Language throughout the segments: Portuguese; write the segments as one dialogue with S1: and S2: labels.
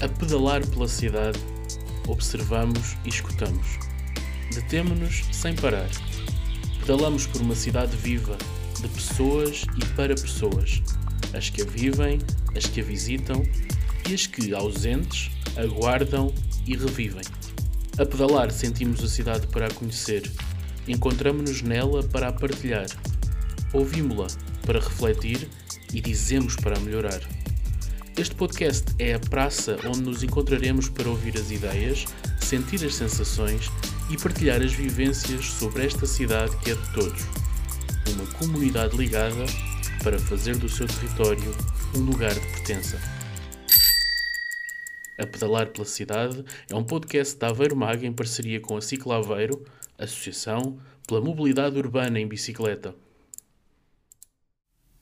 S1: A pedalar pela cidade, observamos e escutamos. Detemo-nos sem parar. Pedalamos por uma cidade viva, de pessoas e para pessoas, as que a vivem, as que a visitam e as que, ausentes, aguardam e revivem. A pedalar sentimos a cidade para a conhecer, encontramos-nos nela para a partilhar, ouvimos-la para refletir e dizemos para melhorar. Este podcast é a praça onde nos encontraremos para ouvir as ideias, sentir as sensações e partilhar as vivências sobre esta cidade que é de todos. Uma comunidade ligada para fazer do seu território um lugar de pertença. A Pedalar pela Cidade é um podcast da Aveiro Mag em parceria com a Cicla Aveiro, Associação pela Mobilidade Urbana em Bicicleta.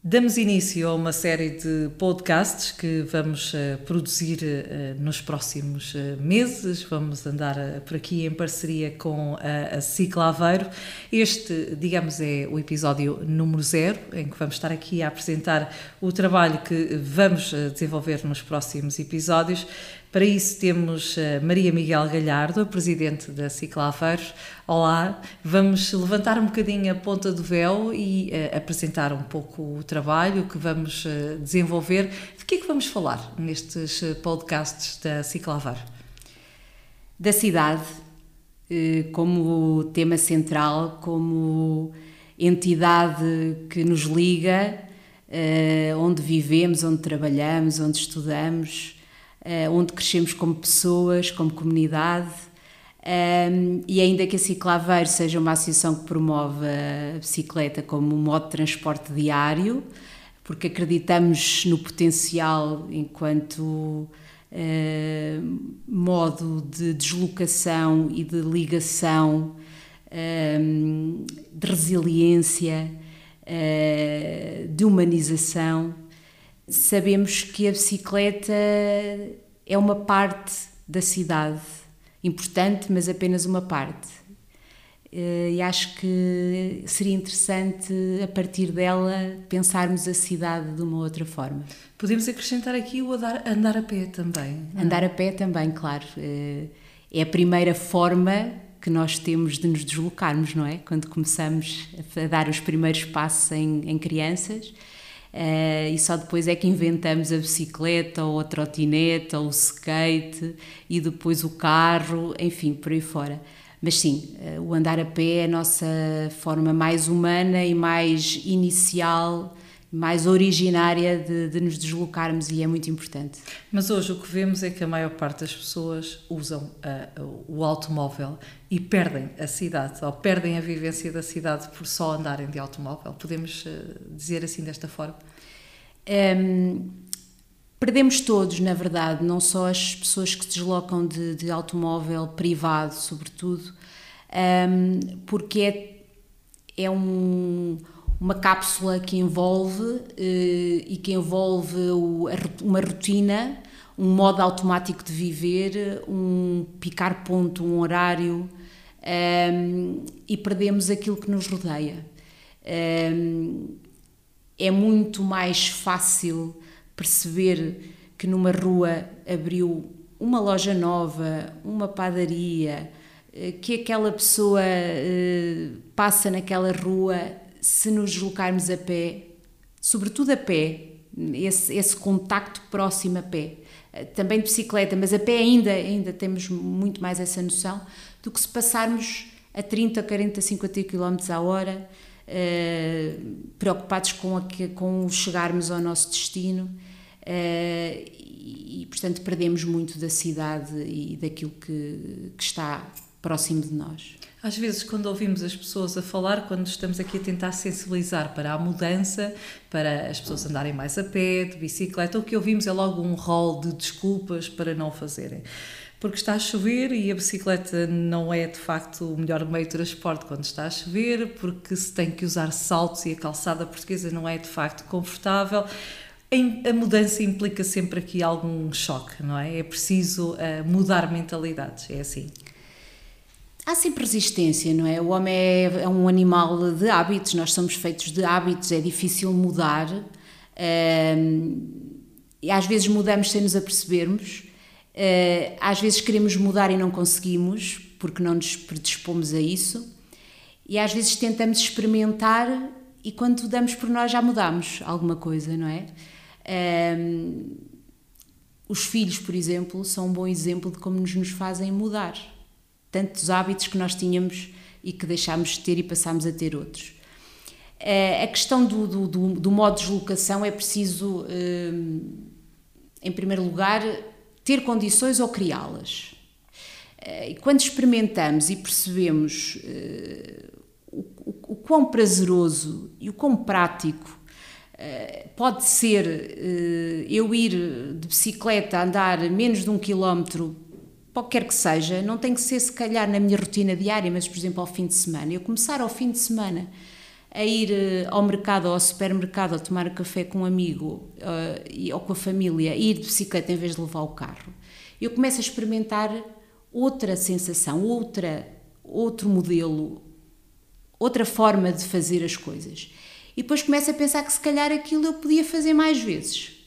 S2: Damos início a uma série de podcasts que vamos uh, produzir uh, nos próximos uh, meses. Vamos andar por aqui em parceria com a, a Cicla Aveiro. Este, digamos, é o episódio número zero, em que vamos estar aqui a apresentar o trabalho que vamos desenvolver nos próximos episódios. Para isso temos eh, Maria Miguel Galhardo, a presidente da Cicla Aveiros. Olá, vamos levantar um bocadinho a ponta do véu e uh, apresentar um pouco o trabalho que vamos uh, desenvolver. De que é que vamos falar nestes podcasts da Cicla Aveiro?
S3: Da cidade, como tema central, como entidade que nos liga, onde vivemos, onde trabalhamos, onde estudamos, onde crescemos como pessoas, como comunidade. Um, ehm, e ainda que a Ciclaveiro seja uma associação que promove a bicicleta como um modo de transporte diário, porque acreditamos no potencial enquanto uh, modo de deslocação e de ligação, um, ehm, de resiliência, uh, de humanização sabemos que a bicicleta é uma parte da cidade, importante, mas apenas uma parte. Eh, e acho que seria interessante, a partir dela, pensarmos a cidade de uma outra forma.
S2: Podemos acrescentar aqui o andar, a pé também.
S3: Não? É? Andar a pé também, claro. Eh, é a primeira forma que nós temos de nos deslocarmos, não é? Quando começamos a dar os primeiros passos em, em crianças Uh, e só depois é que inventamos a bicicleta ou a trotineta ou o skate e depois o carro, enfim, por aí fora. Mas sim, uh, o andar a pé é a nossa forma mais humana e mais inicial, mais originária de, de, nos deslocarmos e é muito importante.
S2: Mas hoje o que vemos é que a maior parte das pessoas usam uh, o automóvel e perdem a cidade ou perdem a vivência da cidade por só andarem de automóvel. Podemos dizer assim desta forma?
S3: Um, perdemos todos, na verdade, não só as pessoas que se deslocam de, de automóvel privado, sobretudo, um, porque é, é um, uma cápsula que envolve uh, e que envolve uma rotina, um modo automático de viver, um picar ponto, um horário, um, e perdemos aquilo que nos rodeia. Um, é muito mais fácil perceber que numa rua abriu uma loja nova, uma padaria, eh, que aquela pessoa eh, passa naquela rua se nos deslocarmos a pé, sobretudo a pé, esse, esse contacto próximo a pé. Eh, também de bicicleta, mas a pé ainda, ainda temos muito mais essa noção do que se passarmos a 30, 40, 50 km a hora eh, preocupados com, a, com chegarmos ao nosso destino uh, e, portanto, perdemos muito da cidade e daquilo que, que está próximo de nós.
S2: Às vezes, quando ouvimos as pessoas a falar, quando estamos aqui a tentar sensibilizar para a mudança, para as pessoas andarem mais a pé, de bicicleta, o que ouvimos é logo um rol de desculpas para não fazerem porque está a chover e a bicicleta não é de facto o melhor meio de transporte quando está a chover, porque se tem que usar saltos e a calçada portuguesa não é de facto confortável. A mudança implica sempre aqui algum choque, não é? É preciso uh, mudar mentalidades, é assim.
S3: Há sempre resistência, não é? O homem é, é, um animal de hábitos, nós somos feitos de hábitos, é difícil mudar. E às vezes mudamos sem nos apercebermos Uh, às vezes queremos mudar e não conseguimos, porque não nos predispomos a isso. E às vezes tentamos experimentar e quando damos por nós já mudamos alguma coisa, não é? Um, os filhos, por exemplo, são um bom exemplo de como nos, nos fazem mudar. Tantos hábitos que nós tínhamos e que deixámos de ter e passámos a ter outros. Uh, a questão do, do, do, do, modo de deslocação é preciso, uh, em primeiro lugar, ter condições ou criá-las. Uh, e quando experimentamos e percebemos o, quão prazeroso e o quão prático pode ser eu ir de bicicleta, andar menos de um quilómetro, qualquer que seja, não tem que ser se calhar na minha rotina diária, mas por exemplo ao fim de semana. Eu começar ao fim de semana a ir uh, ao mercado ou ao supermercado a tomar café com um amigo ou com a família, ir de bicicleta em vez de levar o carro, eu começo a experimentar outra sensação, outra, outro modelo, outra forma de fazer as coisas. E depois começo a pensar que se calhar aquilo eu podia fazer mais vezes.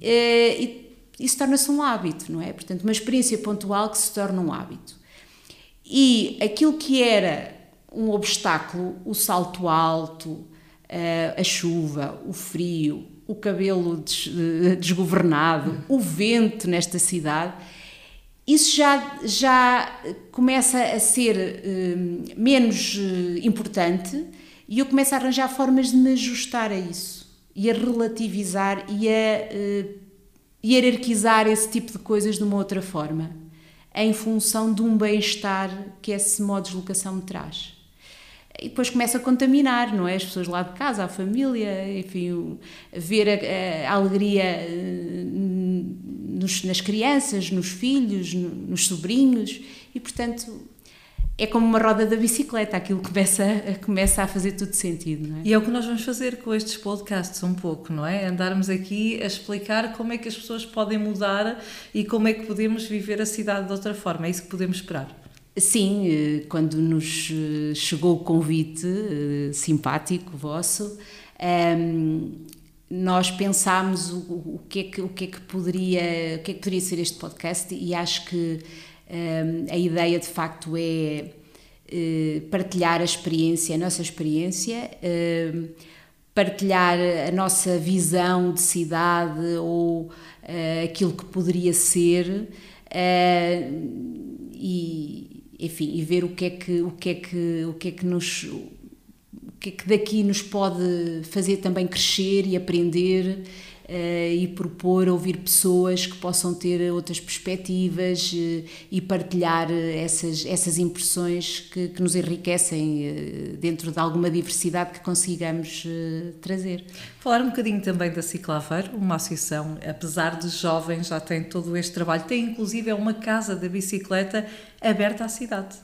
S3: Eh, e isso torna-se um hábito, não é? Portanto, uma experiência pontual que se torna um hábito. E aquilo que era um obstáculo, o salto alto, eh, a chuva, o frio, o cabelo eh, desgovernado, o vento nesta cidade, isso já, já começa a ser menos importante e eu começo a arranjar formas de me ajustar a isso e a relativizar e a hierarquizar esse tipo de coisas de uma outra forma, em função de um bem-estar que esse modo de deslocação me traz. E depois começa a contaminar, não é? As pessoas lá de casa, a família, enfim, ver a, a alegria eh, nos, nas crianças, nos filhos, nos sobrinhos, e portanto é como uma roda da bicicleta, aquilo começa, começa a fazer tudo sentido, não é?
S2: E é o que nós vamos fazer com estes podcasts um pouco, não é? Andarmos aqui a explicar como é que as pessoas podem mudar e como é que podemos viver a cidade de outra forma, é isso que podemos esperar.
S3: Sim, eh, quando nos eh, chegou o convite eh, simpático vosso, ehm, nós pensámos o, o, que é que, o que é que poderia o que é que poderia ser este podcast e acho que a ideia de facto é eh, partilhar a experiência, a nossa experiência, partilhar a nossa visão de cidade ou eh, aquilo que poderia ser e enfim e ver o que é que o que é que o que é que nos o que é que daqui nos pode fazer também crescer e aprender uh, e propor ouvir pessoas que possam ter outras perspectivas uh, e partilhar eh, essas, essas impressões que, que nos enriquecem dentro de alguma diversidade que consigamos trazer.
S2: Falar um bocadinho também da Ciclaveiro, uma associação, apesar de jovens, já tem todo este trabalho, tem inclusive uma casa da bicicleta aberta à cidade.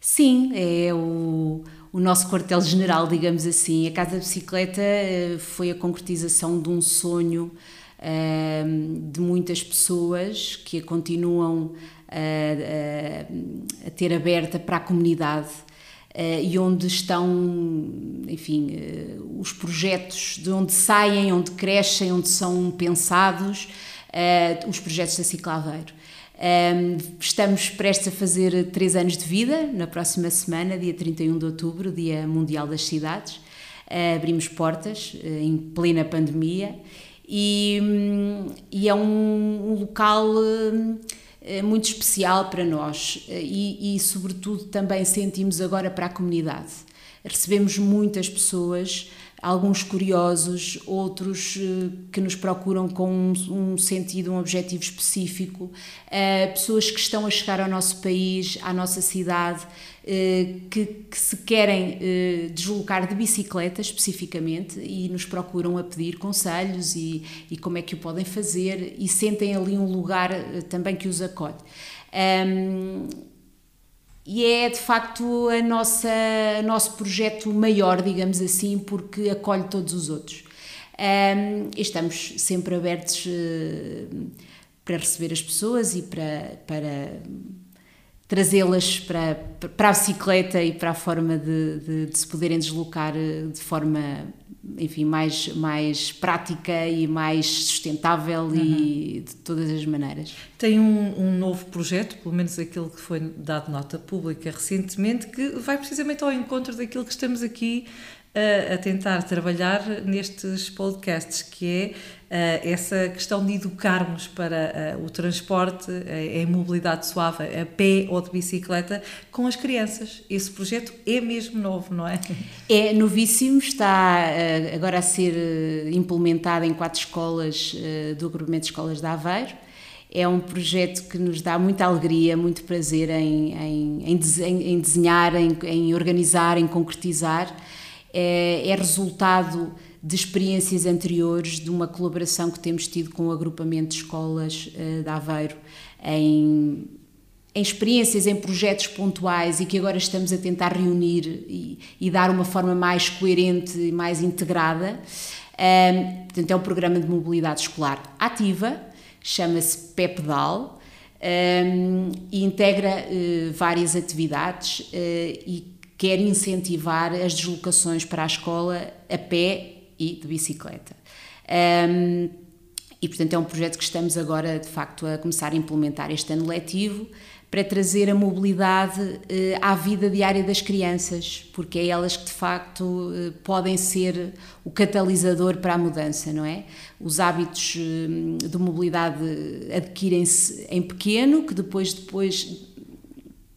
S3: Sim, é o, o nosso quartel-general, digamos assim. A Casa da Bicicleta eh, foi a concretização de um sonho ehm, de muitas pessoas que a continuam a, a, a ter aberta para a comunidade. E onde estão, enfim, os projetos de onde saem, onde crescem, onde são pensados, os projetos da Ciclaveiro. Um, estamos prestes a fazer três anos de vida, na próxima semana, dia 31 de outubro, Dia Mundial das Cidades. Uh, abrimos portas uh, em plena pandemia e, um, e é um, um local uh, muito especial para nós e, e, sobretudo, também sentimos agora para a comunidade. Recebemos muitas pessoas alguns curiosos, outros uh, que nos procuram com um, sentido, um objetivo específico, uh, pessoas que estão a chegar ao nosso país, à nossa cidade, uh, que, que, se querem deslocar de bicicleta especificamente e nos procuram a pedir conselhos e, e, como é que o podem fazer e sentem ali um lugar também que os acolhe. E é de facto a nossa nosso projeto maior, digamos assim, porque acolhe todos os outros. Um, estamos sempre abertos uh, para receber as pessoas e para, para trazê-las para, para a bicicleta e para a forma de, de, de, se poderem deslocar eh, de forma enfim, mais, mais prática e mais sustentável uhum. e de todas as maneiras.
S2: Tem um, um, novo projeto, pelo menos aquele que foi dado nota pública recentemente, que vai precisamente ao encontro daquilo que estamos aqui a, a tentar trabalhar nestes podcasts, que é essa questão de educarmos para o transporte em mobilidade suave, a pé ou de bicicleta, com as crianças. Esse projeto é mesmo novo, não é?
S3: É novíssimo, está agora a ser implementado em quatro escolas do agrupamento de escolas de Aveiro. É um projeto que nos dá muita alegria, muito prazer em, em, em desenhar, em, em organizar, em concretizar é, é resultado de experiências anteriores, de uma colaboração que temos tido com o agrupamento de escolas uh, de Aveiro, em, em, experiências, em projetos pontuais e que agora estamos a tentar reunir e, e dar uma forma mais coerente e mais integrada. Um, portanto, é um programa de mobilidade escolar ativa, chama-se PEPDAL um, e integra uh, várias atividades uh, e quer incentivar as deslocações para a escola a pé e de bicicleta. Um, e, portanto, é um projeto que estamos agora, de facto, a começar a implementar este ano letivo para trazer a mobilidade uh, à vida diária das crianças, porque é elas que, de facto, uh, podem ser o catalisador para a mudança, não é? Os hábitos uh, de mobilidade adquirem-se em pequeno, que depois, depois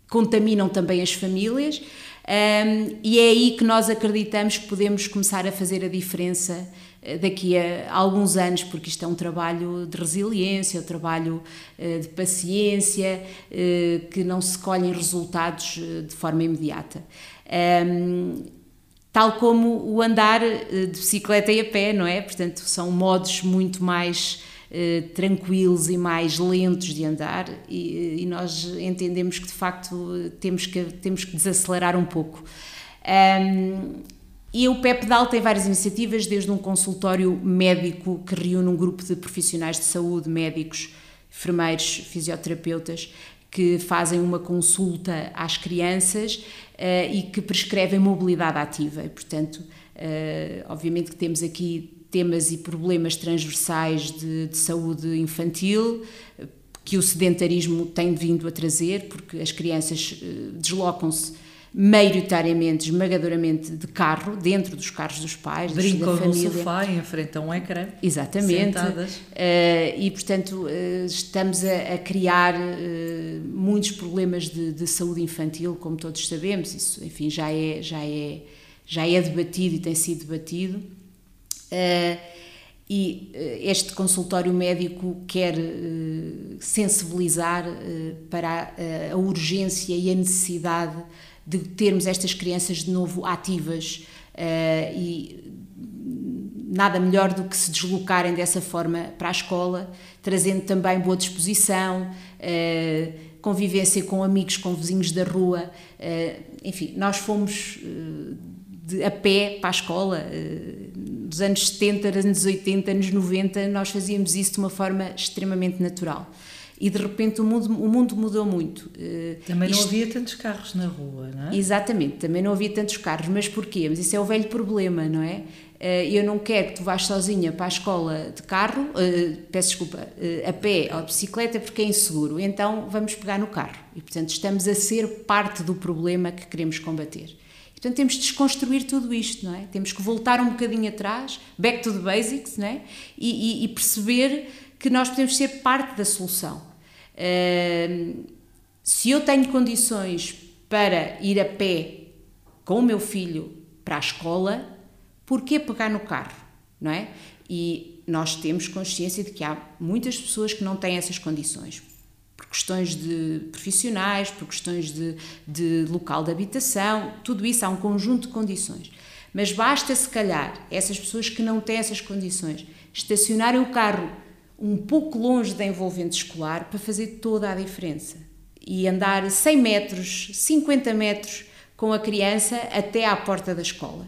S3: contaminam também as famílias um, e é aí que nós acreditamos que podemos começar a fazer a diferença eh, daqui a alguns anos, porque isto é um trabalho de resiliência, um trabalho eh, de paciência, eh, que não se colhem resultados de forma imediata. Tal como o andar de bicicleta e a pé, não é? Portanto, são modos muito mais tranquilos e mais lentos de andar e, e, nós entendemos que de facto temos que, temos que desacelerar um pouco. Um, e o PEPDAL tem várias iniciativas, desde um consultório médico que reúne um grupo de profissionais de saúde, médicos, enfermeiros, fisioterapeutas, que fazem uma consulta às crianças uh, e que prescrevem mobilidade ativa. E, portanto, uh, obviamente que temos aqui temas e problemas transversais de, de saúde infantil que o sedentarismo tem vindo a trazer, porque as crianças eh, deslocam-se maioritariamente, esmagadoramente de carro, dentro dos carros dos pais,
S2: Brincam
S3: da família.
S2: no sofá em frente a um ecrã.
S3: Exatamente.
S2: Sentadas.
S3: Uh, e, portanto, uh, estamos a, a criar uh, muitos problemas de, de, saúde infantil, como todos sabemos. Isso, enfim, já é, já é, já é debatido e tem sido debatido. Uh, e uh, este consultório médico quer uh, sensibilizar para a, urgência e a necessidade de termos estas crianças de novo ativas e nada melhor do que se deslocarem dessa forma para a escola, trazendo também boa disposição, convivência com amigos, com vizinhos da rua. enfim, nós fomos a pé para a escola. Dos anos 70, anos 80, anos 90, nós fazíamos isso de uma forma extremamente natural. E de repente o mundo, o mundo mudou muito.
S2: Também Isto, não havia tantos carros na rua, não é?
S3: Exatamente, também não havia tantos carros. Mas porquê? Mas isso é o velho problema, não é? Eu não quero que tu vás sozinha para a escola de carro, peço desculpa, a pé ou de bicicleta porque é inseguro. Então vamos pegar no carro. E portanto estamos a ser parte do problema que queremos combater. Portanto, temos de desconstruir tudo isto, não é? Temos que voltar um bocadinho atrás, back to the basics, não é? E, e, e perceber que nós podemos ser parte da solução. Uh, se eu tenho condições para ir a pé com o meu filho para a escola, por que pegar no carro, não é? E nós temos consciência de que há muitas pessoas que não têm essas condições por questões de profissionais, por questões de, de local de habitação, tudo isso há um conjunto de condições. Mas basta, se calhar, essas pessoas que não têm essas condições estacionarem o carro um pouco longe da envolvente escolar para fazer toda a diferença. E andar 100 metros, 50 metros com a criança até à porta da escola.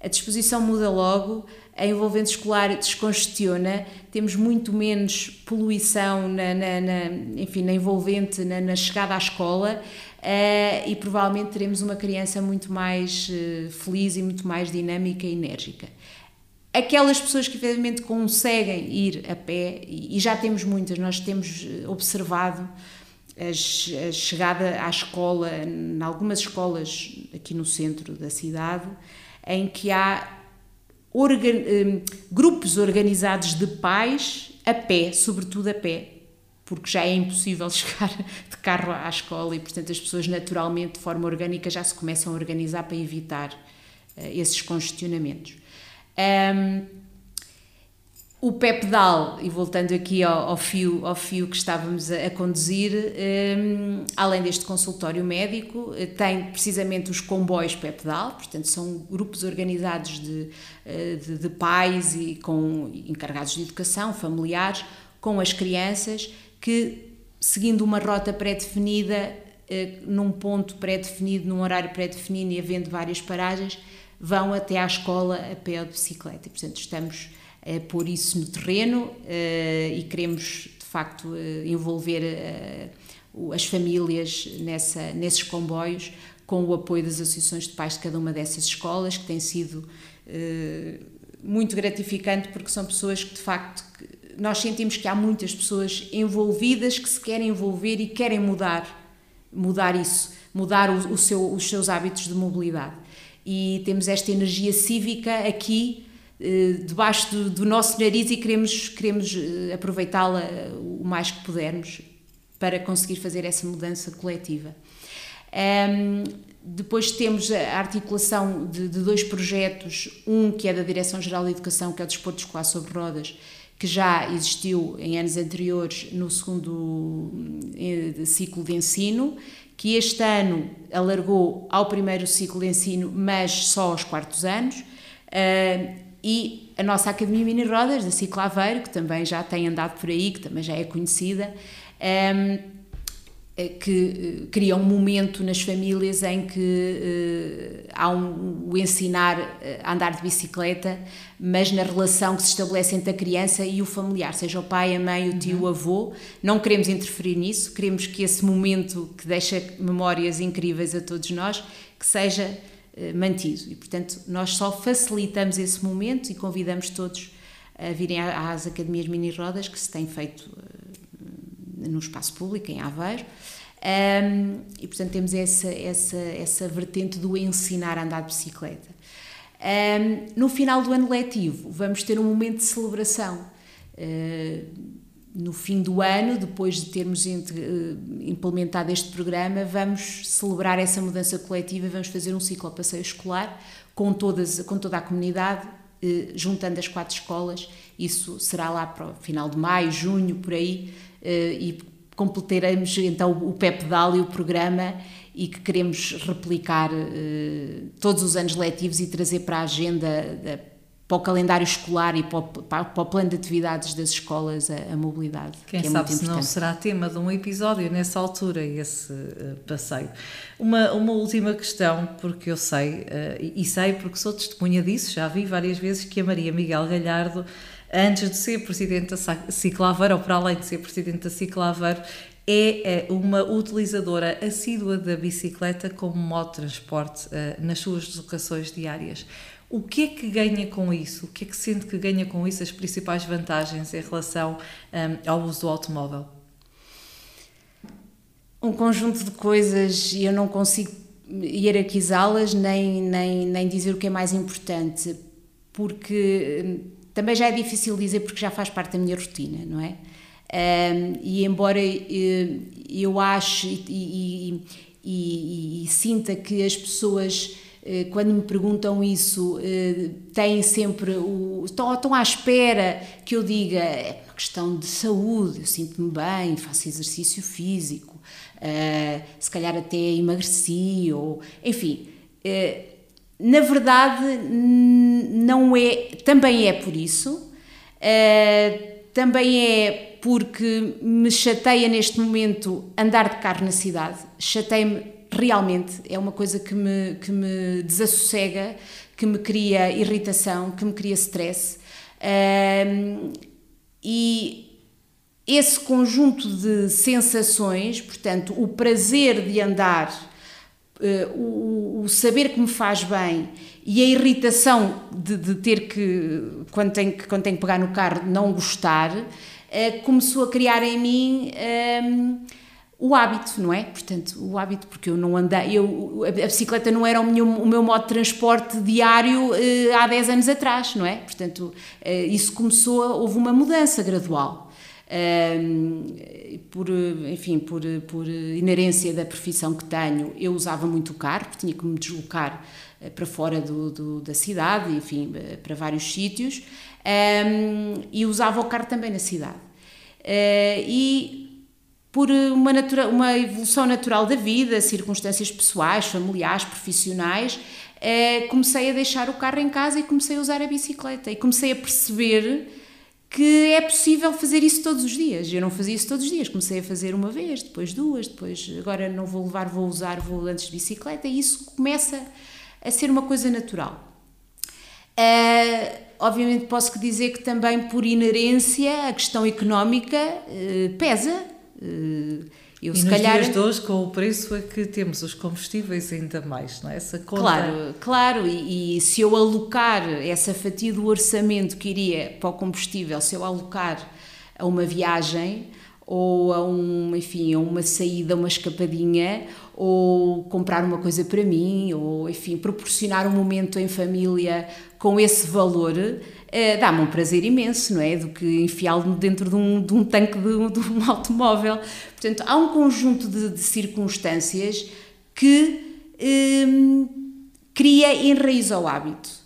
S3: A disposição muda logo, a envolvente escolar descongestiona, temos muito menos poluição na, na, na enfim, na envolvente, na, na chegada à escola uh, e provavelmente teremos uma criança muito mais uh, feliz e muito mais dinâmica e enérgica. Aquelas pessoas que efetivamente conseguem ir a pé, e, e já temos muitas, nós temos eh, observado a, a chegada à escola, em algumas escolas aqui no centro da cidade, em que há organ, um, grupos organizados de pais a pé, sobretudo a pé, porque já é impossível chegar de carro à escola e, portanto, as pessoas naturalmente, de forma orgânica, já se começam a organizar para evitar uh, esses congestionamentos. Um, o PEPDAL, e voltando aqui ao, ao, fio, ao fio que estávamos a, a conduzir, um, além deste consultório médico, eh, tem precisamente os comboios PEPDAL, portanto são grupos organizados de, eh, de, de pais e com encarregados de educação, familiares, com as crianças, que seguindo uma rota pré-definida, eh, num ponto pré-definido, num horário pré-definido e havendo várias paragens, vão até à escola a pé ou de bicicleta. E, portanto, estamos a pôr isso no terreno eh, e queremos, de facto, eh, envolver eh, as famílias nessa, nesses comboios com o apoio das associações de pais de cada uma dessas escolas, que tem sido muito gratificante porque são pessoas que, de facto, nós sentimos que há muitas pessoas envolvidas que se querem envolver e querem mudar, mudar isso, mudar o, o seu, os seus hábitos de mobilidade. E temos esta energia cívica aqui eh, debaixo do, do, nosso nariz e queremos, queremos eh, aproveitá-la eh, o mais que pudermos para conseguir fazer essa mudança coletiva. Um, depois temos a articulação de, de, dois projetos, um que é da Direção-Geral de Educação, que é o Desporto Escolar sobre Rodas, que já existiu em anos anteriores no segundo ciclo de ensino, que este ano alargou ao primeiro ciclo de ensino, mas só aos quartos anos. Uh, e a nossa Academia Mini Rodas, da Ciclo Aveiro, que também já tem andado por aí, que também já é conhecida, um, ehm, eh, que eh, cria um momento nas famílias em que uh, há um, o ensinar a andar de bicicleta, mas na relação que se estabelece entre a criança e o familiar, seja o pai, a mãe, o tio, uhum. o avô. Não queremos interferir nisso, queremos que esse momento que deixa memórias incríveis a todos nós, que seja mantido. E, portanto, nós só facilitamos esse momento e convidamos todos a virem às academias mini-rodas que se têm feito eh, no espaço público, em Aveiro. E, portanto, temos essa, essa, essa vertente do ensinar a andar de bicicleta. No final do ano letivo, vamos ter um momento de celebração. No fim do ano, depois de termos eh, implementado este programa, vamos celebrar essa mudança coletiva, vamos fazer um ciclo passeio escolar com, todas, com toda a comunidade, eh, juntando as quatro escolas. Isso será lá para o final de maio, junho, por aí, eh, e completaremos então o PEPDAL e o programa e que queremos replicar todos os anos letivos e trazer para a agenda da para o calendário escolar e para o, para o plano de atividades das escolas a, a mobilidade.
S2: Quem
S3: que
S2: é sabe se não será tema de um episódio nessa altura, esse uh, passeio. Uma, uma última questão, porque eu sei, uh, e sei porque sou testemunha disso, já vi várias vezes que a Maria Miguel Galhardo, antes de ser Presidente da Ciclaveiro, ou para além de ser Presidente da Ciclaveiro, é, é uma utilizadora assídua da bicicleta como modo de transporte uh, nas suas deslocações diárias. O que é que ganha com isso? O que é que sente que ganha com isso as principais vantagens em relação um, ao uso do automóvel?
S3: Um conjunto de coisas e eu não consigo hierarquizá-las nem, nem, nem dizer o que é mais importante, porque hum, também já é difícil dizer porque já faz parte da minha rotina, não é? Um, e embora eh, eu ache e, e, e, e sinta que as pessoas quando me perguntam isso, eh, têm sempre o. Estão, estão à espera que eu diga é uma questão de saúde, eu sinto-me bem, faço exercício físico, eh, se calhar até emagreci, ou. Enfim. Na verdade, não é. Também é por isso, também é porque me chateia neste momento andar de carro na cidade, chateia-me realmente é uma coisa que me, que me desassossega, que me cria irritação, que me cria stress. Um, e esse conjunto de sensações, portanto, o prazer de andar, uh, o, saber que me faz bem e a irritação de, de ter que, quando tenho, quando tenho que pegar no carro, não gostar, uh, começou a criar em mim. Um, o hábito, não é? Portanto, o hábito, porque eu não andei, eu, a bicicleta não era o meu, o meu modo de transporte diário eh, há 10 anos atrás, não é? Portanto, eh, isso começou, houve uma mudança gradual. por, enfim, por, por inerência da profissão que tenho, eu usava muito o carro, porque tinha que me deslocar eh, para fora do, do, da cidade, enfim, para vários sítios, e usava o carro também na cidade. e por uma, natura, uma evolução natural da vida, circunstâncias pessoais, familiares, profissionais, eh, comecei a deixar o carro em casa e comecei a usar a bicicleta. E comecei a perceber que é possível fazer isso todos os dias. Eu não fazia isso todos os dias, comecei a fazer uma vez, depois duas, depois agora não vou levar, vou usar, vou antes de bicicleta, e isso começa a ser uma coisa natural. Uh, obviamente posso dizer que também por inerência a questão económica uh, pesa,
S2: eu, e se nos calhar... dias de hoje, com o preço a que temos os combustíveis, ainda mais, não é? Essa
S3: conta... Claro, claro, e, e, se eu alocar essa fatia do orçamento que iria para o combustível, se eu alocar a uma viagem ou a, um, enfim, a uma saída, uma escapadinha, ou comprar uma coisa para mim, ou enfim, proporcionar um momento em família com esse valor, uh, dá-me um prazer imenso, não é? Do que enfiá-lo dentro de um, de um tanque de, de, um automóvel. Portanto, há um conjunto de, de circunstâncias que um, cria enraiza o hábito.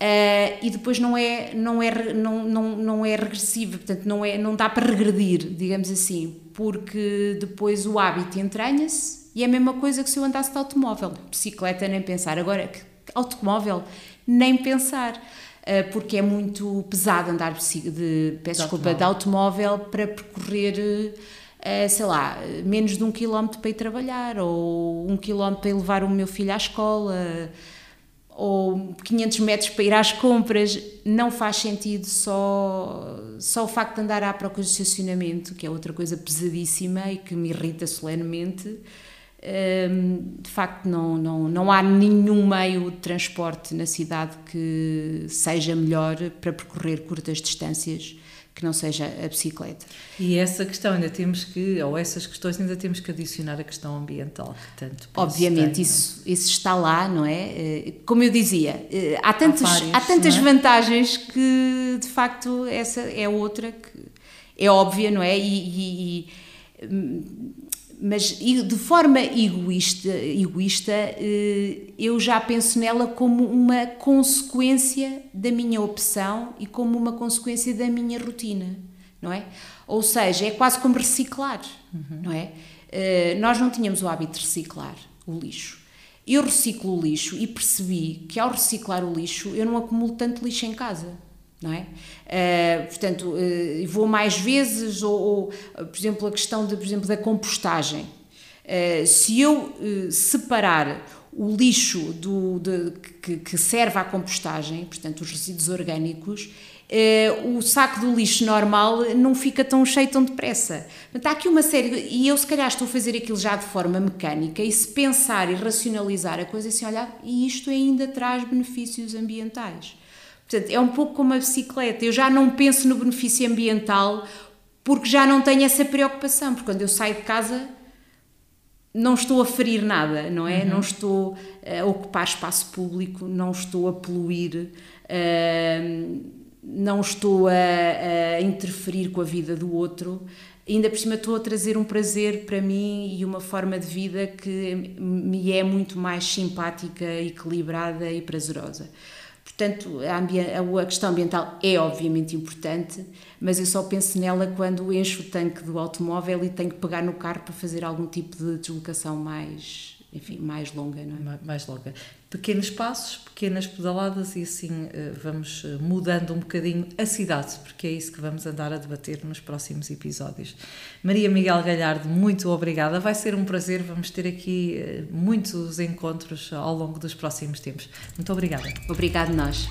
S3: Uh, e depois não é não é não, não, não é regressivo portanto não é não dá para regredir digamos assim porque depois o hábito entranha-se e é a mesma coisa que se eu andasse de automóvel. Bicicleta nem pensar. Agora automóvel? Nem pensar. Eh, porque é muito pesado andar de, de peço desculpa, de automóvel para percorrer, eh, sei lá, menos de um quilómetro para ir trabalhar, ou um quilómetro para ir levar o meu filho à escola, ou 500 metros para ir às compras. Não faz sentido só, só o facto de andar à procura de estacionamento, que é outra coisa pesadíssima e que me irrita solenemente de facto, não, não, não há nenhum meio de transporte na cidade que seja melhor para percorrer curtas distâncias que não seja a bicicleta.
S2: E essa questão ainda temos que, ou essas questões ainda temos que adicionar a questão ambiental,
S3: portanto. Obviamente, isso, isso está lá, não é? Eh, como eu dizia, eh, há, tantos, há, vários, há tantas é? vantagens que, de facto, essa é outra que é óbvia, não é? e, e, e hum, mas de forma egoísta, egoísta, eh, eu já penso nela como uma consequência da minha opção e como uma consequência da minha rotina, não é? Ou seja, é quase como reciclar, uhum. não é? Eh, nós não tínhamos o hábito de reciclar o lixo. Eu reciclo o lixo e percebi que ao reciclar o lixo eu não acumulo tanto lixo em casa não é? Uh, portanto, uh, vou mais vezes, ou, ou, por exemplo, a questão de, por exemplo, da compostagem. Uh, se eu separar o lixo do, de, que, que, serve à compostagem, portanto, os resíduos orgânicos, o saco do lixo normal não fica tão cheio tão depressa. Portanto, há aqui uma série, e eu se calhar estou a fazer aquilo já de forma mecânica, e se pensar e racionalizar a coisa, assim, olhar, e isto ainda traz benefícios ambientais. Portanto, é um pouco como a bicicleta. Eu já não penso no benefício ambiental porque já não tenho essa preocupação. Porque quando eu saio de casa não estou a ferir nada, não é? Uhum. Não estou a ocupar espaço público, não estou a poluir, uh, não estou a, a, interferir com a vida do outro. Ainda por cima estou a trazer um prazer para mim e uma forma de vida que me é muito mais simpática, equilibrada e prazerosa. Portanto, a, a, questão ambiental é obviamente importante, mas eu só penso nela quando encho o tanque do automóvel e tenho que pegar no carro para fazer algum tipo de deslocação mais, enfim, mais longa, não é?
S2: Mais longa. pequenos passos, pequenas pedaladas e assim eh, vamos eh, mudando um bocadinho a cidade, porque é isso que vamos andar a debater nos próximos episódios. Maria Miguel Galhardo, muito obrigada. Vai ser um prazer, vamos ter aqui eh, muitos encontros ao longo dos próximos tempos. Muito obrigada.
S3: Obrigado nós.